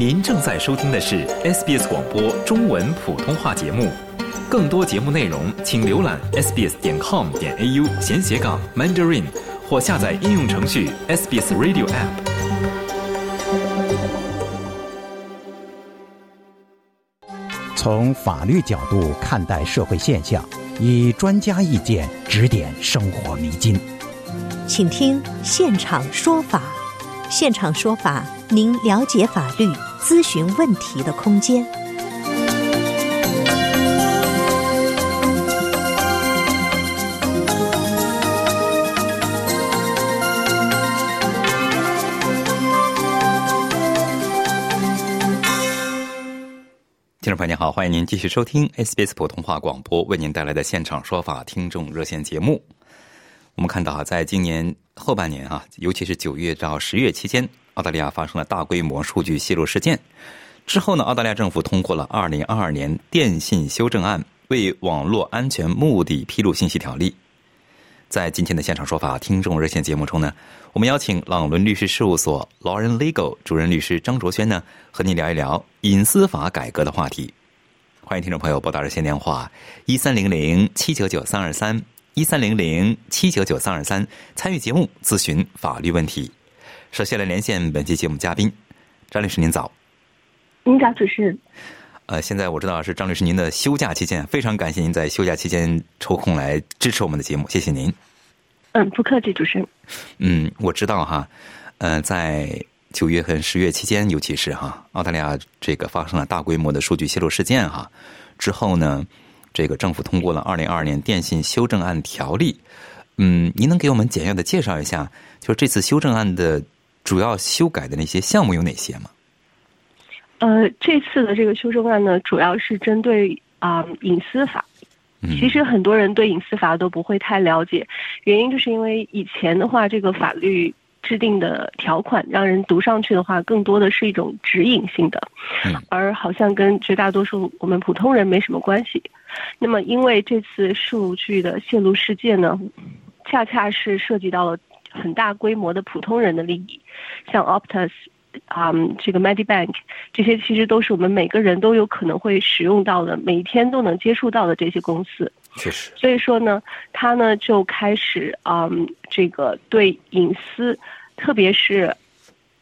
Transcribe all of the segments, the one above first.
您正在收听的是 SBS 广播中文普通话节目。更多节目内容，请浏览 sbs 点 com 点 au 闲斜杠 mandarin，或下载应用程序 SBS Radio App。从法律角度看待社会现象，以专家意见指点生活迷津。请听现场说法。现场说法，您了解法律、咨询问题的空间。听众朋友您好，欢迎您继续收听 SBS 普通话广播为您带来的现场说法听众热线节目。我们看到啊，在今年后半年啊，尤其是九月到十月期间，澳大利亚发生了大规模数据泄露事件。之后呢，澳大利亚政府通过了《二零二二年电信修正案》，为网络安全目的披露信息条例。在今天的现场说法听众热线节目中呢，我们邀请朗伦律师事务所 Lauren Legal 主任律师张卓轩呢，和您聊一聊隐私法改革的话题。欢迎听众朋友拨打热线电话一三零零七九九三二三。一三零零七九九三二三，参与节目咨询法律问题。首先来连线本期节目嘉宾张律师，您早。您早，主持人。呃，现在我知道是张律师您的休假期间，非常感谢您在休假期间抽空来支持我们的节目，谢谢您。嗯，不客气，主持人。嗯，我知道哈，呃，在九月和十月期间，尤其是哈，澳大利亚这个发生了大规模的数据泄露事件哈，之后呢。这个政府通过了《二零二二年电信修正案条例》，嗯，您能给我们简要的介绍一下，就是这次修正案的主要修改的那些项目有哪些吗？呃，这次的这个修正案呢，主要是针对啊隐私法。其实很多人对隐私法都不会太了解，原因就是因为以前的话，这个法律。制定的条款让人读上去的话，更多的是一种指引性的，而好像跟绝大多数我们普通人没什么关系。那么，因为这次数据的泄露事件呢，恰恰是涉及到了很大规模的普通人的利益，像 Optus 啊，这个 Medibank 这些，其实都是我们每个人都有可能会使用到的，每天都能接触到的这些公司。确实，所以说呢，他呢就开始啊，这个对隐私，特别是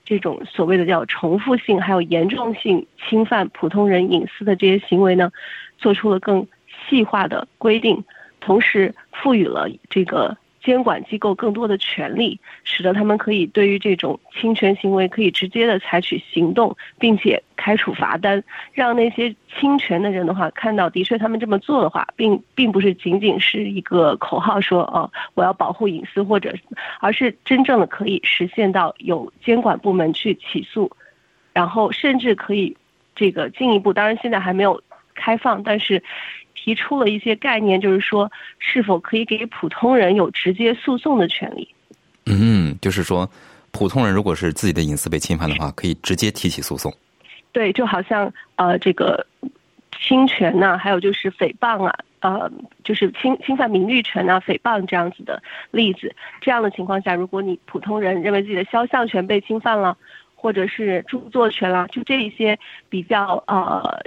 这种所谓的叫重复性还有严重性侵犯普通人隐私的这些行为呢，做出了更细化的规定，同时赋予了这个。监管机构更多的权利，使得他们可以对于这种侵权行为可以直接的采取行动，并且开处罚单，让那些侵权的人的话看到，的确他们这么做的话，并并不是仅仅是一个口号说哦我要保护隐私或者，而是真正的可以实现到有监管部门去起诉，然后甚至可以这个进一步，当然现在还没有开放，但是。提出了一些概念，就是说，是否可以给普通人有直接诉讼的权利？嗯，就是说，普通人如果是自己的隐私被侵犯的话，可以直接提起诉讼。对，就好像呃，这个侵权呐，还有就是诽谤啊，呃，就是侵侵犯名誉权啊，诽谤这样子的例子。这样的情况下，如果你普通人认为自己的肖像权被侵犯了，或者是著作权啦，就这一些比较呃。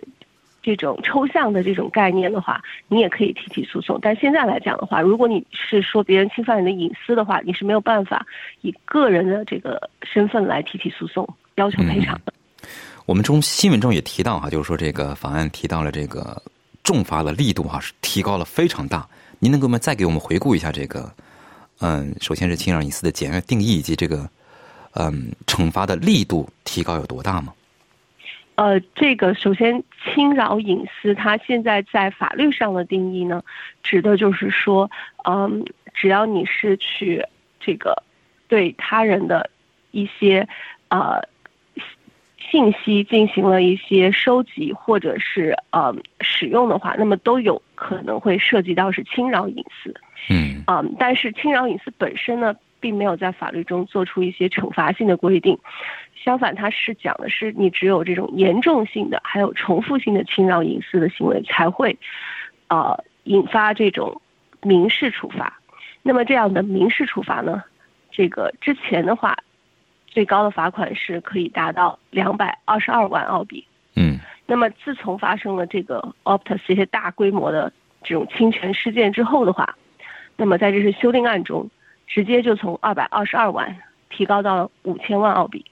这种抽象的这种概念的话，你也可以提起诉讼。但现在来讲的话，如果你是说别人侵犯你的隐私的话，你是没有办法以个人的这个身份来提起诉讼，要求赔偿的。我们中新闻中也提到哈，就是说这个法案提到了这个重罚的力度哈是提高了非常大。您能给我们再给我们回顾一下这个？嗯，首先是侵扰隐私的简约定义以及这个嗯惩罚的力度提高有多大吗？呃，这个首先侵扰隐私，它现在在法律上的定义呢，指的就是说，嗯，只要你是去这个对他人的一些呃信息进行了一些收集或者是呃使用的话，那么都有可能会涉及到是侵扰隐私。嗯，嗯，但是侵扰隐私本身呢，并没有在法律中做出一些惩罚性的规定。相反，它是讲的是你只有这种严重性的，还有重复性的侵扰隐私的行为才会，呃，引发这种民事处罚。那么这样的民事处罚呢，这个之前的话，最高的罚款是可以达到两百二十二万澳币。嗯那么自从发生了这个 Optus 这些大规模的这种侵权事件之后的话，那么在这次修订案中，直接就从二百二十二万提高到了五千万澳币。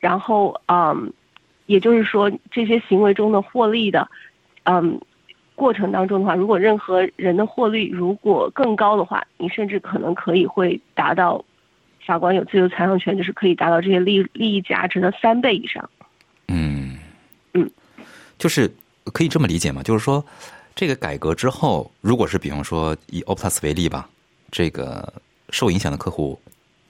然后，嗯，也就是说，这些行为中的获利的，嗯，过程当中的话，如果任何人的获利如果更高的话，你甚至可能可以会达到法官有自由裁量权，就是可以达到这些利利益价值的三倍以上。嗯嗯，就是可以这么理解吗？就是说，这个改革之后，如果是比方说以 Optus 为例吧，这个受影响的客户，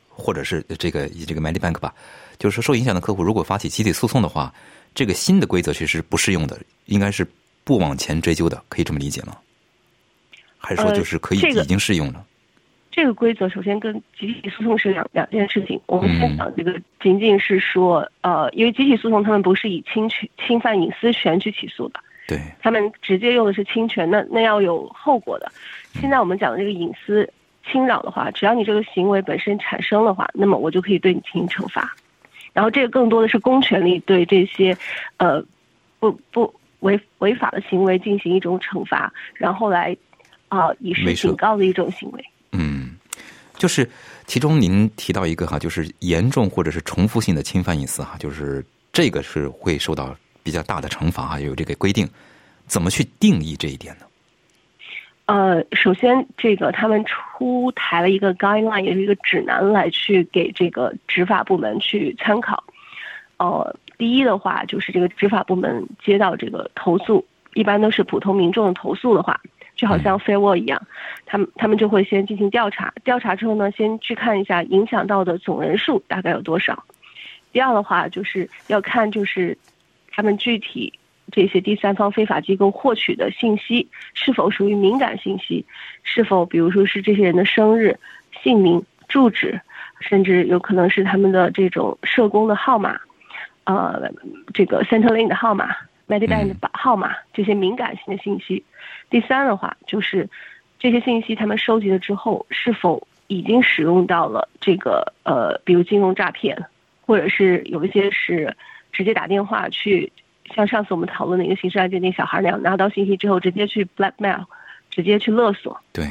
或者是这个以这个 Medibank 吧，就是说受影响的客户如果发起集体诉讼的话，这个新的规则其实不适用的，应该是不往前追究的，可以这么理解吗？还是说呃就是可以这个已经适用了？这个规则首先跟集体诉讼是两两件事情。我们嗯先讲这个，仅仅是说，呃，因为集体诉讼他们不是以侵权侵犯隐私权去起诉的，对，他们直接用的是侵权，那那要有后果的。现在我们讲的这个隐私侵扰的话，只要你这个行为本身产生的话，那么我就可以对你进行惩罚。然后这个更多的是公权力对这些，呃，不不违违法的行为进行一种惩罚，然后来啊、以示警告的一种行为。嗯，就是其中您提到一个哈，就是严重或者是重复性的侵犯隐私哈，就是这个是会受到比较大的惩罚啊，有这个规定，怎么去定义这一点呢？呃，首先，这个他们出台了一个 guideline，也是一个指南，来去给这个执法部门去参考。呃，第一的话，就是这个执法部门接到这个投诉，一般都是普通民众的投诉的话，就好像 Fair War 一样，他们他们就会先进行调查，调查之后呢，先去看一下影响到的总人数大概有多少。第二的话，就是要看就是他们具体这些第三方非法机构获取的信息是否属于敏感信息，是否比如说是这些人的生日、姓名、住址，甚至有可能是他们的这种社工的号码，呃，这个 Centrelink 的号码、Medibank 的号码这些敏感性的信息。第三的话，就是这些信息他们收集了之后，是否已经使用到了这个呃，比如金融诈骗，或者是有一些是直接打电话去，像上次我们讨论的一个刑事案件那小孩那样，拿到信息之后直接去 blackmail，直接去勒索。对，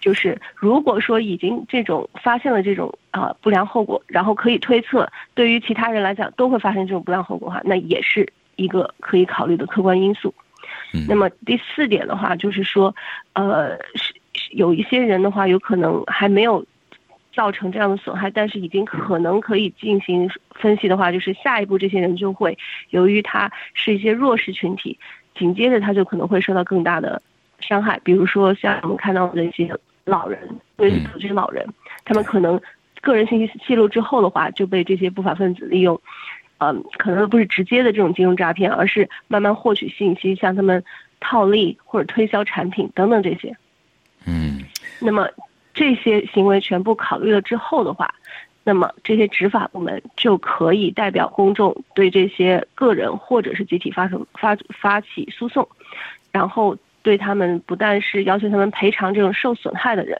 就是如果说已经这种发现了这种啊、呃不良后果，然后可以推测对于其他人来讲都会发生这种不良后果的话，那也是一个可以考虑的客观因素。嗯那么第四点的话，就是说，呃，是是有一些人的话，有可能还没有造成这样的损害，但是已经可能可以进行分析的话，就是下一步这些人就会由于他是一些弱势群体，紧接着他就可能会受到更大的伤害，比如说像我们看到的一些老人，对嗯这些老人，他们可能个人信息泄露之后的话，就被这些不法分子利用。嗯，可能不是直接的这种金融诈骗，而是慢慢获取信息，向他们套利或者推销产品等等这些。嗯那么这些行为全部考虑了之后的话，那么这些执法部门就可以代表公众对这些个人或者是集体发生发发起诉讼，然后对他们不但是要求他们赔偿这种受损害的人，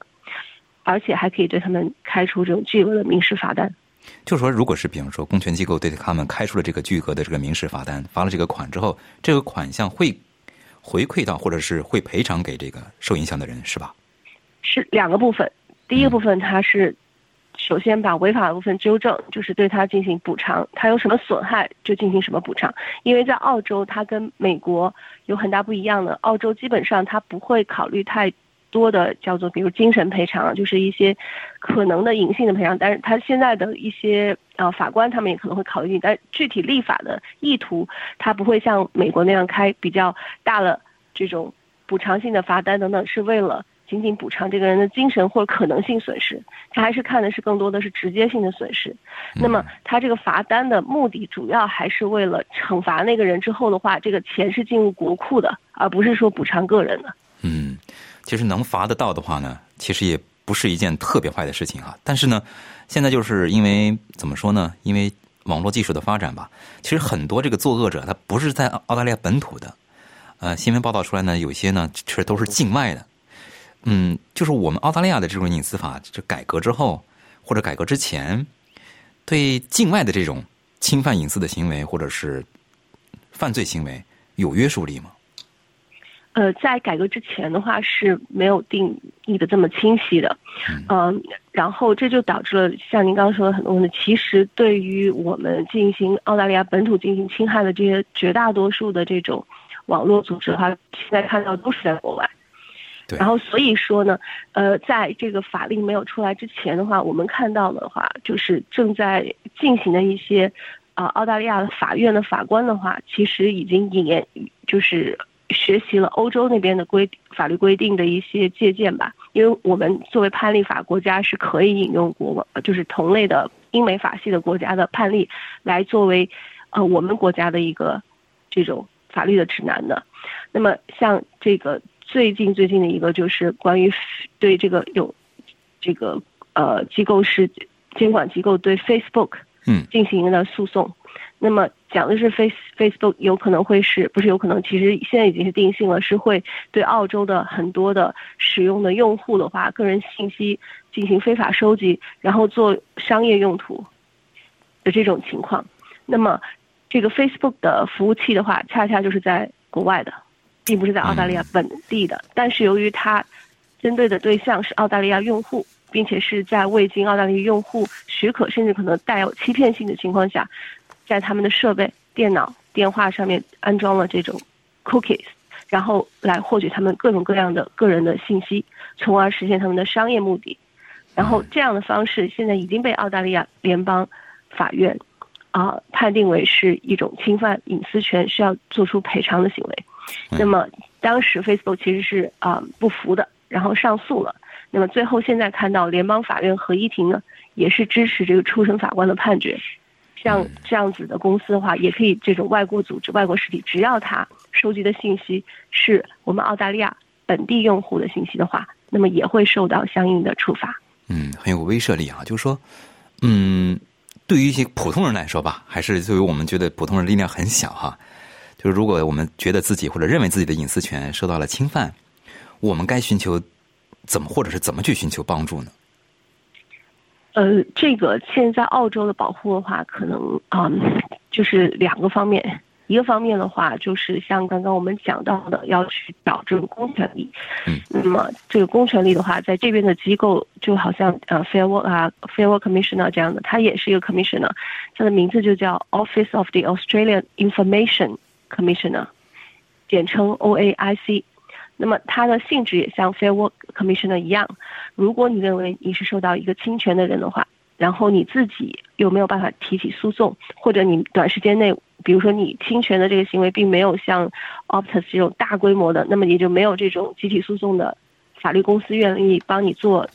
而且还可以对他们开出这种巨额的民事罚单。就是说，如果是比方说公权机构对他们开出了这个巨额的这个民事罚单，罚了这个款之后，这个款项会回馈到或者是会赔偿给这个受影响的人，是吧？是两个部分，第一个部分它是首先把违法的部分纠正，就是对它进行补偿，它有什么损害就进行什么补偿。因为在澳洲，它跟美国有很大不一样的，澳洲基本上它不会考虑太多的叫做比如精神赔偿，就是一些可能的隐性的赔偿，但是他现在的一些呃法官他们也可能会考虑，但具体立法的意图，他不会像美国那样开比较大的这种补偿性的罚单等等，是为了。仅仅补偿这个人的精神或者可能性损失，他还是看的是更多的是直接性的损失。那么他这个罚单的目的主要还是为了惩罚那个人之后的话，这个钱是进入国库的，而不是说补偿个人的。嗯，其实能罚得到的话呢，其实也不是一件特别坏的事情啊。但是呢，现在就是因为怎么说呢？因为网络技术的发展吧，其实很多这个作恶者他不是在澳大利亚本土的，呃，新闻报道出来呢，有些呢其实都是境外的。嗯，就是我们澳大利亚的这种隐私法，就改革之后或者改革之前，对境外的这种侵犯隐私的行为或者是犯罪行为有约束力吗？呃，在改革之前的话是没有定义的这么清晰的，嗯，然后这就导致了像您刚刚说的很多问题。其实对于我们进行澳大利亚本土进行侵害的这些绝大多数的这种网络组织的话，现在看到都是在国外。然后所以说呢，呃，在这个法令没有出来之前的话，我们看到的话就是正在进行的一些啊澳大利亚的法院的法官的话，其实已经引言就是。学习了欧洲那边的规法律规定的一些借鉴吧，因为我们作为判例法国家是可以引用国就是同类的英美法系的国家的判例来作为呃我们国家的一个这种法律的指南的。那么像这个最近最近的一个就是关于对这个有这个呃机构是监管机构对 Facebook 嗯进行了诉讼。那么讲的是 Face Facebook 有可能会是不是有可能？其实现在已经是定性了，是会对澳洲的很多的使用的用户的话，个人信息进行非法收集，然后做商业用途的这种情况。那么这个 Facebook 的服务器的话，恰恰就是在国外的，并不是在澳大利亚本地的。但是由于它针对的对象是澳大利亚用户，并且是在未经澳大利亚用户许可，甚至可能带有欺骗性的情况下。在他们的设备、电脑、电话上面安装了这种 cookies，然后来获取他们各种各样的个人的信息，从而实现他们的商业目的。然后这样的方式现在已经被澳大利亚联邦法院啊判定为是一种侵犯隐私权，需要做出赔偿的行为。那么当时 Facebook 其实是啊不服的，然后上诉了。那么最后现在看到联邦法院合议庭呢，也是支持这个初审法官的判决。像这样子的公司的话，也可以这种外国组织、外国实体，只要他收集的信息是我们澳大利亚本地用户的信息的话，那么也会受到相应的处罚。嗯，很有威慑力啊！就是说，嗯，对于一些普通人来说吧，还是作为我们觉得普通人力量很小哈。就如果我们觉得自己或者认为自己的隐私权受到了侵犯，我们该寻求怎么或者是怎么去寻求帮助呢？呃，这个现在澳洲的保护的话，可能啊，就是两个方面。一个方面的话，就是像刚刚我们讲到的，要去找这个公权力。嗯。那么这个公权力的话，在这边的机构，就好像呃，Fair Work 啊，Fair Work Commissioner 这样的，它也是一个 Commissioner，它的名字就叫 Office of the Australian Information Commissioner，简称 OAIC。那么它的性质也像 Fair Work Commissioner 一样，如果你认为你是受到一个侵权的人的话，然后你自己又没有办法提起诉讼，或者你短时间内，比如说你侵权的这个行为并没有像 Optus 这种大规模的，那么也就没有这种集体诉讼的法律公司愿意帮你做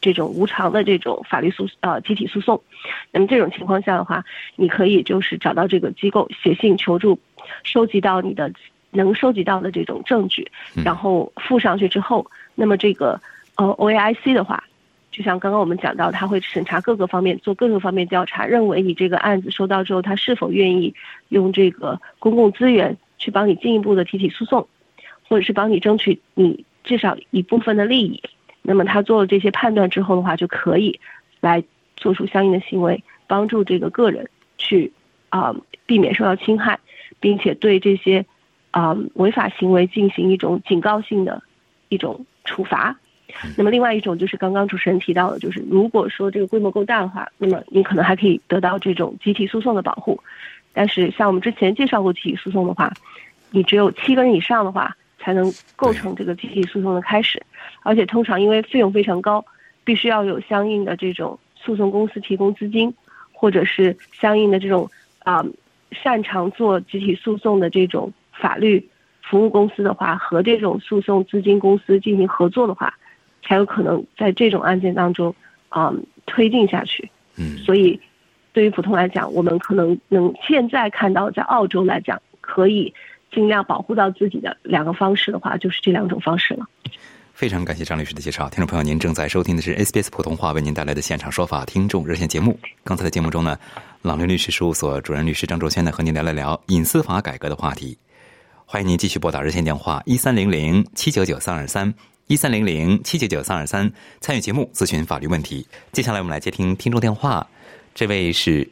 这种无偿的这种法律诉呃集体诉讼。那么这种情况下的话，你可以就是找到这个机构写信求助，收集到你的。能收集到的这种证据，然后附上去之后，那么这个呃 OAIC 的话，就像刚刚我们讲到，他会审查各个方面，做各个方面调查，认为你这个案子收到之后，他是否愿意用这个公共资源去帮你进一步的提起诉讼，或者是帮你争取你至少一部分的利益。那么他做了这些判断之后的话，就可以来做出相应的行为，帮助这个个人去啊避免受到侵害，并且对这些。啊，违法行为进行一种警告性的一种处罚。那么，另外一种就是刚刚主持人提到的，就是如果说这个规模够大的话，那么你可能还可以得到这种集体诉讼的保护。但是，像我们之前介绍过集体诉讼的话，你只有七个人以上的话，才能构成这个集体诉讼的开始。而且，通常因为费用非常高，必须要有相应的这种诉讼公司提供资金，或者是相应的这种啊擅长做集体诉讼的这种。法律服务公司的话，和这种诉讼资金公司进行合作的话，才有可能在这种案件当中啊推进下去。嗯，所以对于普通来讲，我们可能能现在看到，在澳洲来讲，可以尽量保护到自己的两个方式的话，就是这两种方式了。非常感谢张律师的介绍，听众朋友，您正在收听的是 SBS 普通话为您带来的现场说法听众热线节目。刚才的节目中呢，朗林律师事务所主任律师张卓轩呢和您聊了聊隐私法改革的话题。欢迎您继续拨打热线电话一三零零七九九三二三一三零零七九九三二三参与节目咨询法律问题。接下来我们来接听听众电话。这位是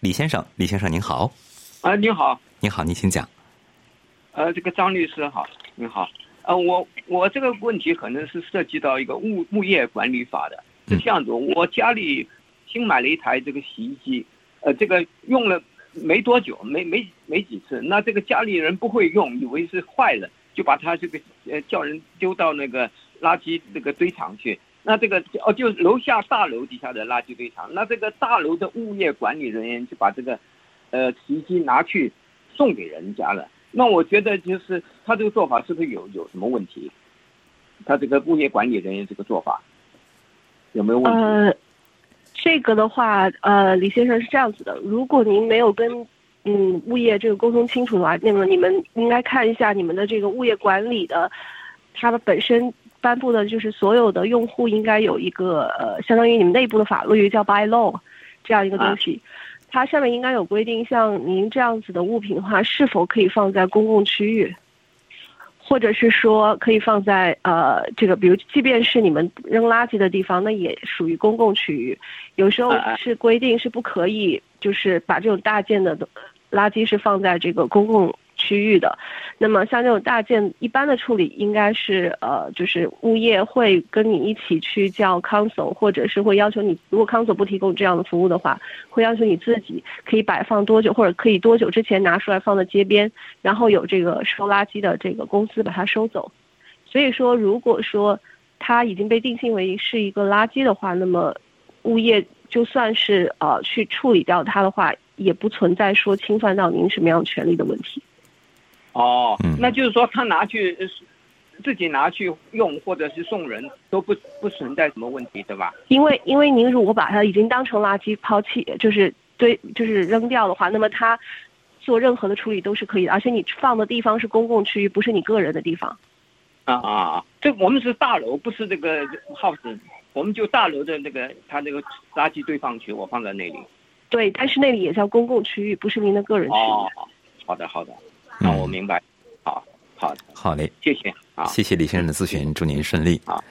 李先生，李先生您好。哎，你好，你好，您请讲。呃，这个张律师好，你好。呃，我我这个问题可能是涉及到一个物物业管理法的，是这样子。我家里新买了一台这个洗衣机，呃，这个用了没多久，没没没几次，那这个家里人不会用，以为是坏了，就把它这个呃叫人丢到那个垃圾那个堆场去。那这个哦，就楼下大楼底下的垃圾堆场。那这个大楼的物业管理人员就把这个呃洗衣机拿去送给人家了。那我觉得就是他这个做法是不是有有什么问题？他这个物业管理人员这个做法有没有问题？呃，这个的话，呃，李先生是这样子的：如果您没有跟嗯物业这个沟通清楚的话，那么你们应该看一下你们的这个物业管理的，它的本身颁布的就是所有的用户应该有一个呃，相当于你们内部的法律叫 by law 这样一个东西。它上面应该有规定，像您这样子的物品的话，是否可以放在公共区域，或者是说可以放在呃这个，比如即便是你们扔垃圾的地方，那也属于公共区域。有时候是规定是不可以，就是把这种大件的垃圾是放在这个公共。区域的，那么像这种大件一般的处理，应该是呃，就是物业会跟你一起去叫 council，或者是会要求你，如果 council 不提供这样的服务的话，会要求你自己可以摆放多久，或者可以多久之前拿出来放在街边，然后有这个收垃圾的这个公司把它收走。所以说，如果说它已经被定性为是一个垃圾的话，那么物业就算是呃去处理掉它的话，也不存在说侵犯到您什么样权利的问题。哦，那就是说他拿去自己拿去用，或者是送人都不不存在什么问题，对吧？因为因为您如果把它已经当成垃圾抛弃，就是堆就是扔掉的话，那么他做任何的处理都是可以的，而且你放的地方是公共区域，不是你个人的地方。啊啊啊！这我们是大楼，不是这个 house，我们就大楼的那个他那个垃圾堆放区，我放在那里。对，但是那里也叫公共区域，不是您的个人区域。哦，好的好的。那我明白，好，好。的，好嘞，谢谢，啊，谢谢李先生的咨询，祝您顺利。啊，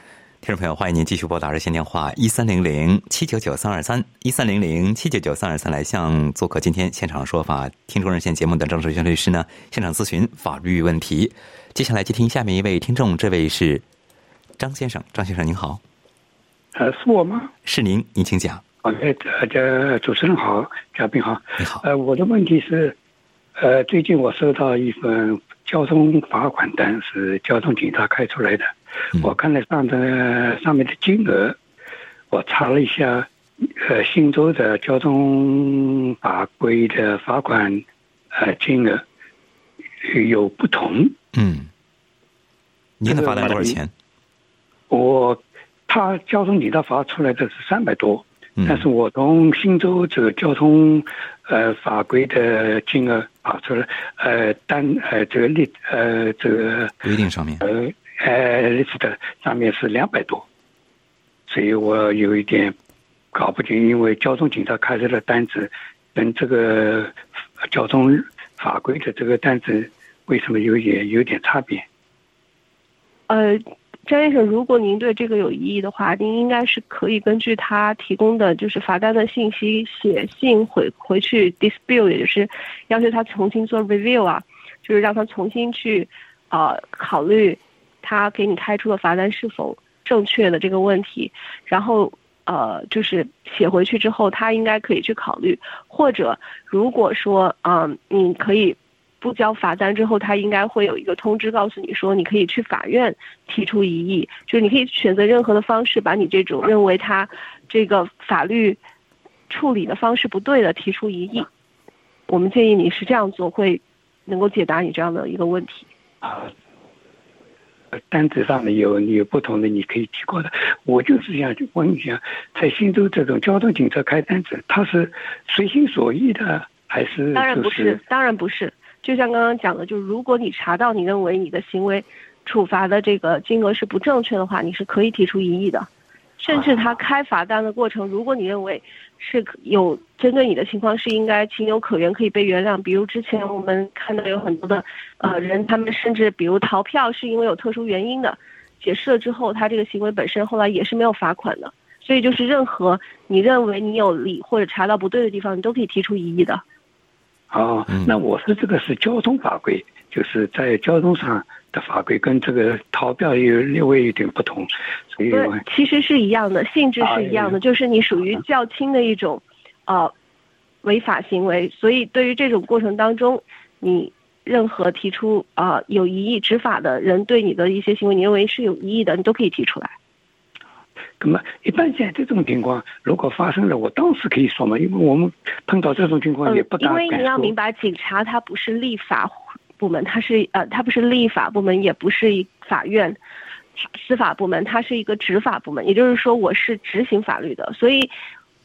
听众朋友，欢迎您继续拨打热线电话一三零零七九九三二三一三零零七九九三二三来向做客今天现场说法。听众热线节目的张志轩律师呢现场咨询法律问题。接下来接听下面一位听众，这位是张先生，张先生您好，呃，是我吗？是您，您请讲。OK，大家主持人好，嘉宾好，你好，呃，我的问题是。呃，最近我收到一份交通罚款单，是交通警察开出来的。我看了上的上面的金额，我查了一下，呃，新州的交通法规的罚款，呃，金额有不同。嗯，您的罚单多少钱？我他交通警察罚出来的是三百多。但是我从新州这个交通呃法规的金额跑出来，呃单呃这个例呃这个规定上面呃呃例子的上面是两百多，所以我有一点搞不清，因为交通警察开出的单子跟这个交通法规的这个单子为什么有点有点差别？呃。张先生，如果您对这个有异议的话，您应该是可以根据他提供的就是罚单的信息写信回回去 dispute，也就是要求他重新做 review 啊，就是让他重新去啊考虑他给你开出的罚单是否正确的这个问题，然后呃就是写回去之后，他应该可以去考虑，或者如果说啊你可以。不交罚单之后，他应该会有一个通知告诉你说，你可以去法院提出异议，就是你可以选择任何的方式，把你这种认为他这个法律处理的方式不对的提出异议。我们建议你是这样做，会能够解答你这样的一个问题。啊，单子上面有有不同的，你可以提过的。我就是想问一下，在新州这种交通警察开单子，他是随心所欲的，还是？当然不是，当然不是。就像刚刚讲的，就是如果你查到你认为你的行为处罚的这个金额是不正确的话，你是可以提出异议的。甚至他开罚单的过程，如果你认为是有针对你的情况是应该情有可原，可以被原谅。比如之前我们看到有很多的呃人，他们甚至比如逃票是因为有特殊原因的，解释了之后，他这个行为本身后来也是没有罚款的。所以就是任何你认为你有理或者查到不对的地方，你都可以提出异议的。哦，那我说这个是交通法规，就是在交通上的法规跟这个逃票有略微有点不同，所以对，其实是一样的，性质是一样的，就是你属于较轻的一种，呃，违法行为。所以对于这种过程当中，你任何提出啊、有疑义执法的人对你的一些行为，你认为是有疑义的，你都可以提出来。那么一般现在这种情况如果发生了，我当时可以说嘛，因为我们碰到这种情况嗯也不，大因为你要明白，警察他不是立法部门，他是呃，他不是立法部门，也不是一法院、司法部门，它是一个执法部门。也就是说，我是执行法律的，所以。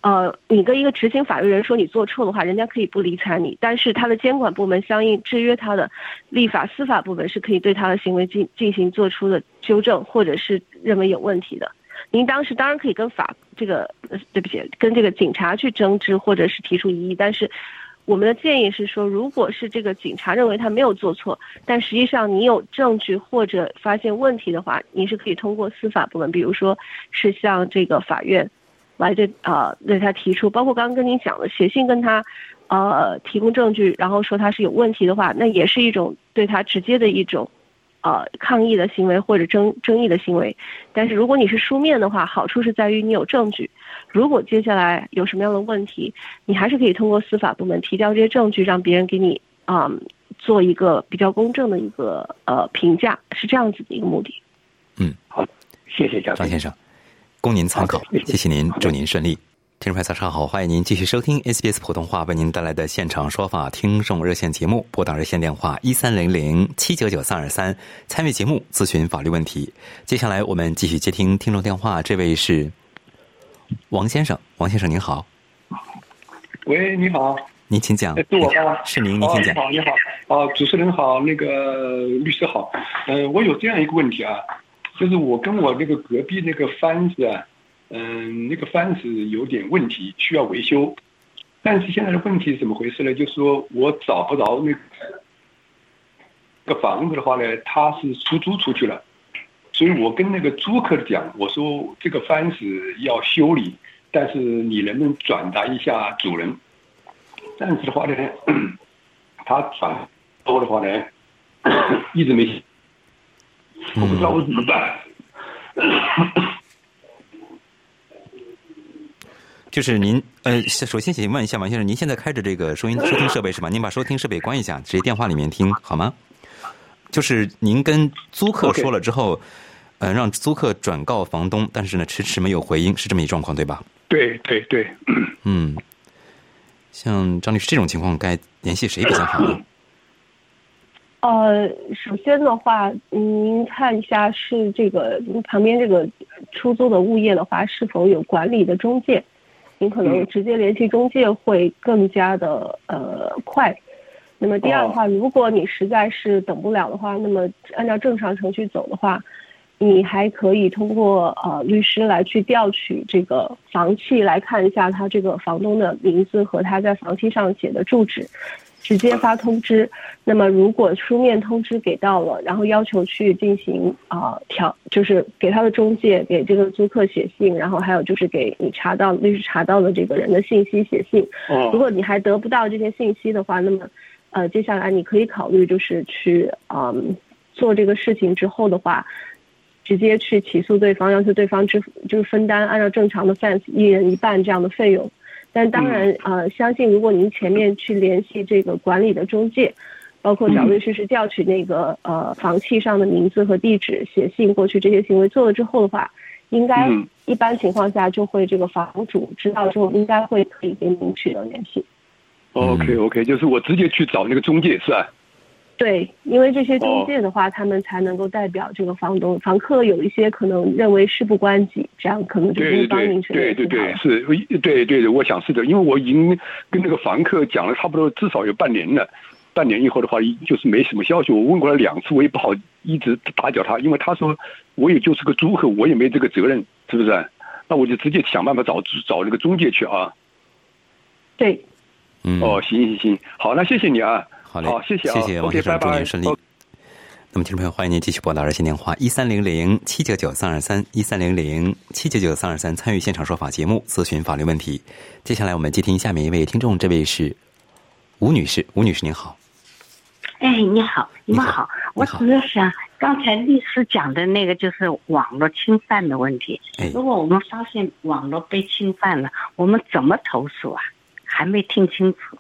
呃，你跟一个执行法律人说你做错的话，人家可以不理睬你，但是他的监管部门相应制约他的立法司法部门是可以对他的行为进进行做出的纠正，或者是认为有问题的。您当时当然可以跟法这个对不起，跟这个警察去争执，或者是提出异议，但是我们的建议是说，如果是这个警察认为他没有做错，但实际上你有证据或者发现问题的话，你是可以通过司法部门，比如说是向这个法院来对啊、对他提出，包括刚刚跟您讲的写信跟他呃提供证据，然后说他是有问题的话，那也是一种对他直接的一种。呃，抗议的行为或者争争议的行为，但是如果你是书面的话，好处是在于你有证据。如果接下来有什么样的问题，你还是可以通过司法部门提交这些证据，让别人给你啊、做一个比较公正的一个呃评价，是这样子的一个目的。嗯，好谢谢嘉宾张先生，供您参考谢谢您，祝您顺利。听众朋友，早上好，欢迎您继续收听 SBS 普通话为您带来的现场说法听众热线节目，拨打热线电话一三零零七九九三二三，参与节目咨询法律问题。接下来我们继续接听听众电话，这位是王先生，王先生您好，喂，你好，您请讲哎，是我吗？是您，您请讲。哦、你好，你好，哦，主持人好，那个律师好，呃，我有这样一个问题啊，就是我跟我那个隔壁那个帆子啊，嗯、那个帆子有点问题，需要维修，但是现在的问题是怎么回事呢？就是说我找不着那个房子的话呢，它是出租出去了，所以我跟那个租客讲，我说这个帆子要修理，但是你能不能转达一下主人？但是的话呢，他转多的话呢，一直没，我不知道我怎么办。就是您，呃，首先请问一下王先生，您现在开着这个收音收听设备是吧？您把收听设备关一下，直接电话里面听好吗？就是您跟租客说了之后，呃，让租客转告房东，但是呢迟迟没有回音，是这么一状况对吧？对对对，嗯，像张律师这种情况，该联系谁比较好呢？呃，首先的话，您看一下是这个您旁边这个出租的物业的话，是否有管理的中介？您可能嗯直接联系中介会更加的呃快。那么第二的话，如果你实在是等不了的话，那么按照正常程序走的话，你还可以通过呃律师来去调取这个房契，来看一下他这个房东的名字和他在房契上写的住址，直接发通知。那么如果书面通知给到了，然后要求去进行啊、调，就是给他的中介给这个租客写信，然后还有就是给你查到律师查到的这个人的信息写信。哦如果你还得不到这些信息的话，那么呃接下来你可以考虑就是去嗯做这个事情之后的话。直接去起诉对方，要求对方支付，就是分担按照正常的 fans 一人一半这样的费用。但当然，呃，相信如果您前面去联系这个管理的中介，包括找律师是调取那个呃房契上的名字和地址，写信过去这些行为做了之后的话，应该嗯一般情况下就会这个房主知道之后，应该会可以跟您取得联系。，OK OK，就是我直接去找那个中介是吧？对，因为这些中介的话，他们才能够代表这个房东。房客有一些可能认为事不关己，这样可能就对对是帮您去对对对对，联系了。是，对对对，我想是的，因为我已经跟那个房客讲了差不多至少有半年了，半年以后的话就是没什么消息，我问过了两次，我也不好一直打搅他，因为他说我也就是个租客，我也没这个责任，是不是？那我就直接想办法找找那个中介去啊。对，嗯，哦，行行行，好，那谢谢你啊。好嘞，好谢谢啊谢谢王先生，祝您顺利哦。那么，听众朋友，欢迎您继续拨打热线电话一三零零七九九三二三一三零零七九九三二三参与现场说法节目，咨询法律问题。接下来我们接听下面一位听众，这位是吴女士，吴女士您好。哎，你好，你好们好，我你好主要想刚才律师讲的那个就是网络侵犯的问题。哎如果我们发现网络被侵犯了，我们怎么投诉啊？还没听清楚。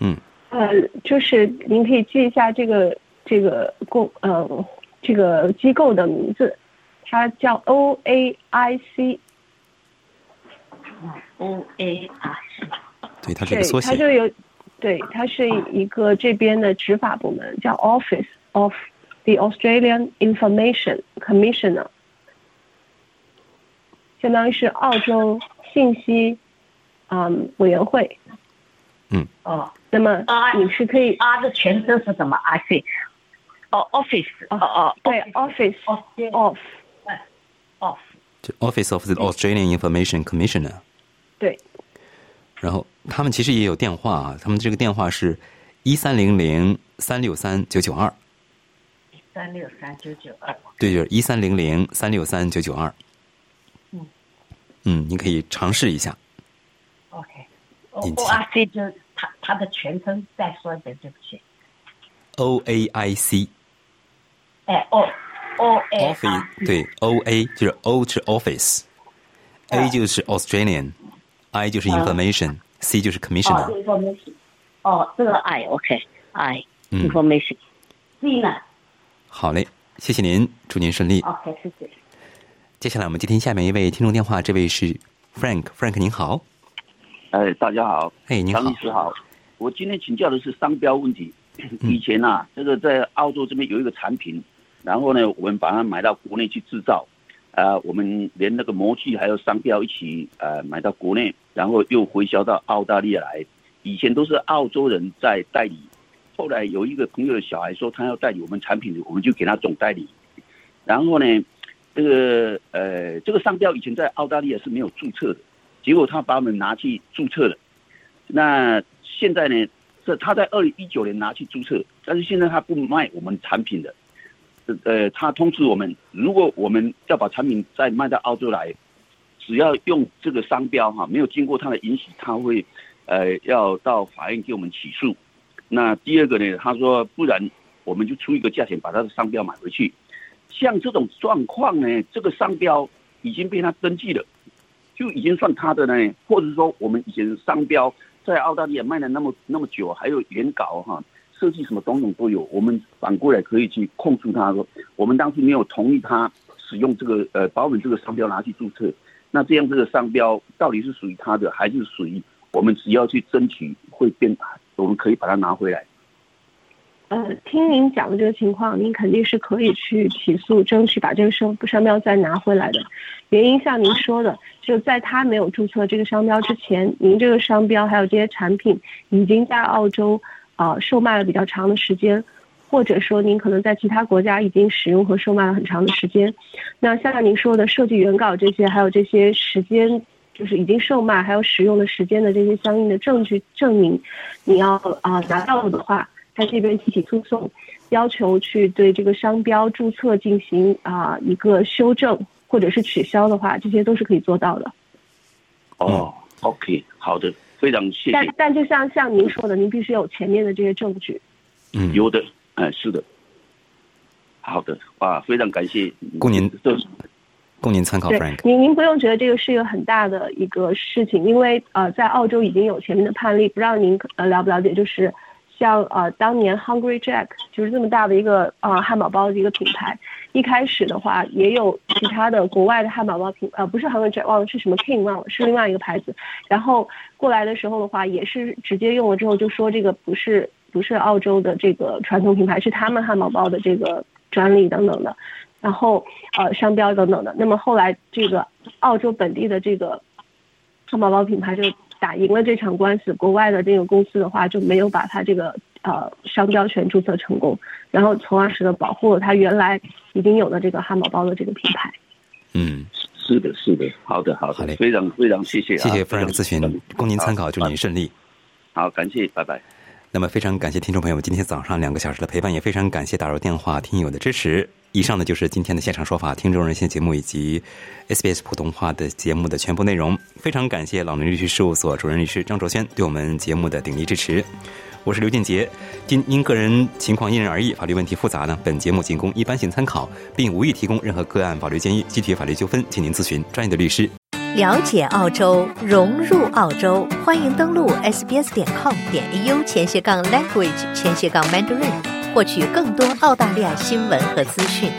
嗯，呃，就是您可以记一下这个这个公呃这个机构的名字，它叫 O A I C，O A R 对，它是个缩，写。它就有，对，它是一个这边的执法部门，叫 Office of the Australian Information Commissioner，相当于是澳洲信息嗯委员会。嗯哦那么啊你是可以，R 的全称是什么？I C。哦，Office。哦哦，对 Office of Off。就 Office of the Australian Information Commissioner。对，然后他们其实也有电话啊，他们这个电话是一三零零三六三九九二，三六三九九二。对，就是一三零零三六三九九二。嗯，嗯，你可以尝试一下。OK。引 O 起 R C 就是它它的全称，再说一遍，对不起。O A I C 哎，O O A Office 对 O A 就是 O 是 Office，A 就是 Australian，I 就是 Information，C 就是哦 Commissioner。，information。哦，这个 I OK，I 嗯 information。C 呢好嘞，谢谢您，祝您顺利。？OK，谢谢。接下来我们接听下面一位听众电话，这位是 Frank，Frank 您好，哎，大家好，哎你好张律师好。我今天请教的是商标问题。以前啊，这个在澳洲这边有一个产品，然后呢，我们把它买到国内去制造，呃，我们连那个模具还有商标一起呃买到国内，然后又回销到澳大利亚来。以前都是澳洲人在代理，后来有一个朋友的小孩说他要代理我们产品，我们就给他总代理。然后呢，这个呃这个商标以前在澳大利亚是没有注册的，结果他把我们拿去注册了。那现在呢，这他在二零一九年拿去注册，但是现在他不卖我们产品的。呃，他通知我们，如果我们要把产品再卖到澳洲来，只要用这个商标哈，没有经过他的允许，他会呃要到法院给我们起诉。那第二个呢，他说不然我们就出一个价钱把他的商标买回去。像这种状况呢，这个商标已经被他登记了，就已经算他的呢，或者说我们以前商标在澳大利亚卖了那么那么久，还有原稿哈，设计什么种种都有，我们反过来可以去控诉他说，我们当时没有同意他使用这个呃把我们这个商标拿去注册，那这样这个商标到底是属于他的，还是属于我们只要去争取会变，我们可以把它拿回来。呃，听您讲的这个情况，您肯定是可以去起诉，争取把这个商商标再拿回来的。原因像您说的，就在他没有注册这个商标之前，您这个商标还有这些产品已经在澳洲啊、呃售卖了比较长的时间，或者说您可能在其他国家已经使用和售卖了很长的时间。那像您说的设计原稿这些，还有这些时间。就是已经售卖还有使用的时间的这些相应的证据证明，你要啊、拿到了的话，在这边提起诉讼，要求去对这个商标注册进行啊、一个修正或者是取消的话，这些都是可以做到的。哦，OK，好的，非常谢谢。但但就像像您说的，您必须有前面的这些证据。嗯，有的，哎、是的。好的，哇，非常感谢。供您这供您参考对，Frank。您您不用觉得这个是一个很大的一个事情，因为呃，在澳洲已经有前面的判例，不知道您呃了不了解，就是像呃当年 Hungry Jack 就是这么大的一个呃汉堡包的一个品牌，一开始的话也有其他的国外的汉堡包品呃不是 Hungry Jack 忘了是什么 King 忘了是另外一个牌子，然后过来的时候的话也是直接用了之后就说这个不是不是澳洲的这个传统品牌，是他们汉堡包的这个专利等等的。然后呃商标等等的。那么后来这个澳洲本地的这个汉堡包品牌就打赢了这场官司，国外的这个公司的话就没有把它这个呃商标权注册成功，然后从而使得保护了它原来已经有的这个汉堡包的这个品牌。嗯，是的，是的，好的，好的，好嘞非常非常谢谢啊，谢谢非常 Frank 咨询，供您参考，祝您顺利。好，感谢，拜拜。那么非常感谢听众朋友们今天早上两个小时的陪伴，也非常感谢打入电话听友的支持。以上呢就是今天的现场说法听众热线节目以及 SBS 普通话的节目的全部内容。非常感谢老林律师事务所主任律师张卓轩对我们节目的鼎力支持。我是刘建杰，因因个人情况因人而异，法律问题复杂呢，本节目仅供一般性参考，并无意提供任何个案法律建议。具体法律纠纷，请您咨询专业的律师。了解澳洲，融入澳洲，欢迎登录 sbs 点 com 点 au 前斜杠 language 前斜杠 mandarin，获取更多澳大利亚新闻和资讯。